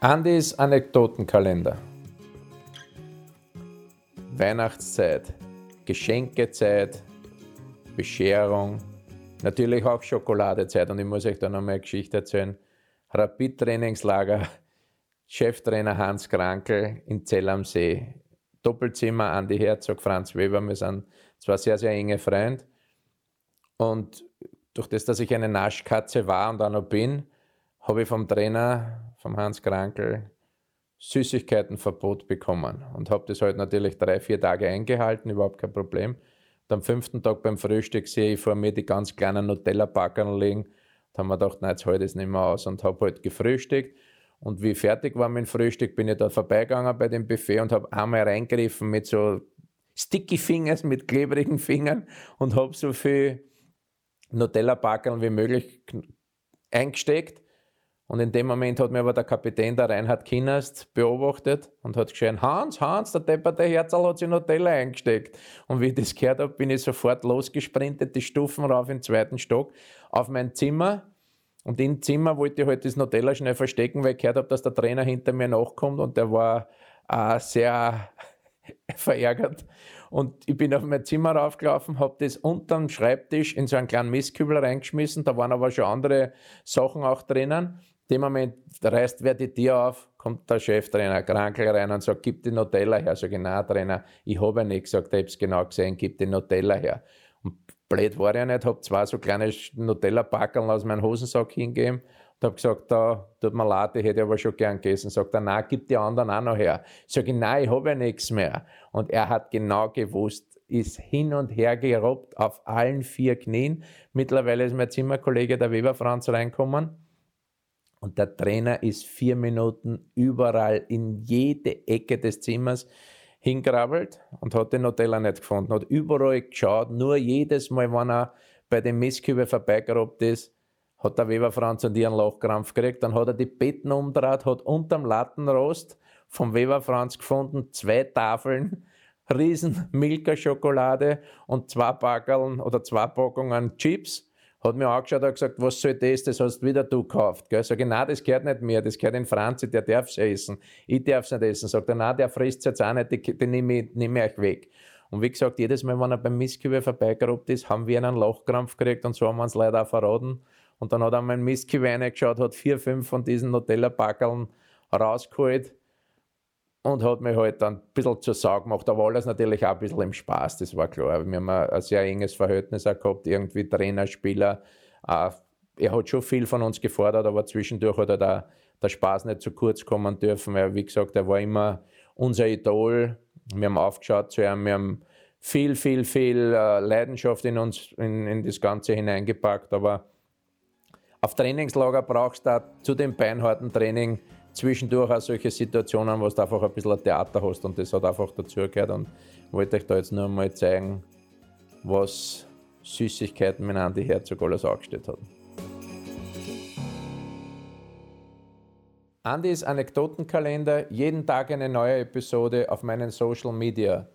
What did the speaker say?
Andys Anekdotenkalender. Weihnachtszeit, Geschenkezeit, Bescherung, natürlich auch Schokoladezeit und ich muss euch da noch mal eine Geschichte erzählen. Rapid-Trainingslager, Cheftrainer Hans Krankel in Zell am See. Doppelzimmer, Andi Herzog, Franz Weber, wir sind zwar sehr, sehr enge Freunde und durch das, dass ich eine Naschkatze war und auch noch bin, habe ich vom Trainer, vom Hans Krankel, Süßigkeitenverbot bekommen und habe das halt natürlich drei, vier Tage eingehalten, überhaupt kein Problem. Und am fünften Tag beim Frühstück sehe ich vor mir die ganz kleinen Nutella-Packern liegen. Da haben wir gedacht, nein, jetzt halte ich es nicht mehr aus und habe halt gefrühstückt. Und wie fertig war mein Frühstück, bin ich da vorbeigegangen bei dem Buffet und habe einmal reingegriffen mit so sticky Fingers, mit klebrigen Fingern und habe so viel Nutella-Packeln wie möglich eingesteckt. Und in dem Moment hat mir aber der Kapitän, der Reinhard Kinnast, beobachtet und hat geschrien, Hans, Hans, der depperte Herzl hat sich Nutella eingesteckt. Und wie ich das gehört habe, bin ich sofort losgesprintet, die Stufen rauf im zweiten Stock, auf mein Zimmer. Und im Zimmer wollte ich halt das Nutella schnell verstecken, weil ich gehört habe, dass der Trainer hinter mir nachkommt und der war äh, sehr verärgert. Und ich bin auf mein Zimmer raufgelaufen, habe das unterm Schreibtisch in so einen kleinen Mistkübel reingeschmissen. Da waren aber schon andere Sachen auch drinnen. Dem Moment reißt wer die Tür auf, kommt der Cheftrainer Krankel rein und sagt, gib die Nutella her. Sag ich, nein, Trainer, ich habe ja nicht gesagt, ich habe es genau gesehen, gib die Nutella her. Und blöd war ich ja nicht, habe zwei so kleine Nutella-Packeln aus meinem Hosensack hingegeben und habe gesagt, da tut mir leid, ich hätte aber schon gern gegessen. Sagt er, nein, gib die anderen auch noch her. Sag ich, nein, ich habe ja nichts mehr. Und er hat genau gewusst, ist hin und her gerobbt auf allen vier Knien. Mittlerweile ist mein Zimmerkollege, der Weber Franz, reinkommen. Und der Trainer ist vier Minuten überall in jede Ecke des Zimmers hingrabbelt und hat den Nutella nicht gefunden. Hat überall geschaut, nur jedes Mal, wenn er bei dem Mistkübel vorbeigerobbt ist, hat der Weber Franz und ihren Lochkrampf gekriegt. Dann hat er die Betten umdreht, hat unterm Lattenrost vom Weber Franz gefunden, zwei Tafeln, riesen Milka-Schokolade und zwei Packeln oder zwei Packungen Chips. Hat mir angeschaut und gesagt, was soll das, das hast wieder du gekauft. Gell? Sag ich, nein, das gehört nicht mir, das gehört in Franzi, der darf es essen. Ich darf es nicht essen. Sagt er, nein, der frisst es jetzt auch nicht, den nehme ich, nehm ich euch weg. Und wie gesagt, jedes Mal, wenn er beim Mistkübel vorbeigerobt ist, haben wir einen Lochkrampf gekriegt und so haben wir uns leider auch verraten. Und dann hat er mein Mistkiwi reingeschaut, hat vier, fünf von diesen Nutella-Packeln rausgeholt und hat mich halt dann ein bisschen zur Sau gemacht. Aber alles natürlich auch ein bisschen im Spaß, das war klar. Wir haben ein sehr enges Verhältnis auch gehabt, irgendwie Trainer, Spieler. Er hat schon viel von uns gefordert, aber zwischendurch hat er da der Spaß nicht zu kurz kommen dürfen, weil, wie gesagt, er war immer unser Idol. Wir haben aufgeschaut zu ihm, wir haben viel, viel, viel äh, Leidenschaft in uns, in, in das Ganze hineingepackt, aber auf Trainingslager brauchst du zu dem beinharten Training zwischendurch auch solche Situationen, wo du einfach ein bisschen ein Theater hast und das hat einfach dazugehört und wollte euch da jetzt nur mal zeigen, was Süßigkeiten mit Andi Herzog alles aufgestellt hat. Andys Anekdotenkalender, jeden Tag eine neue Episode auf meinen Social Media.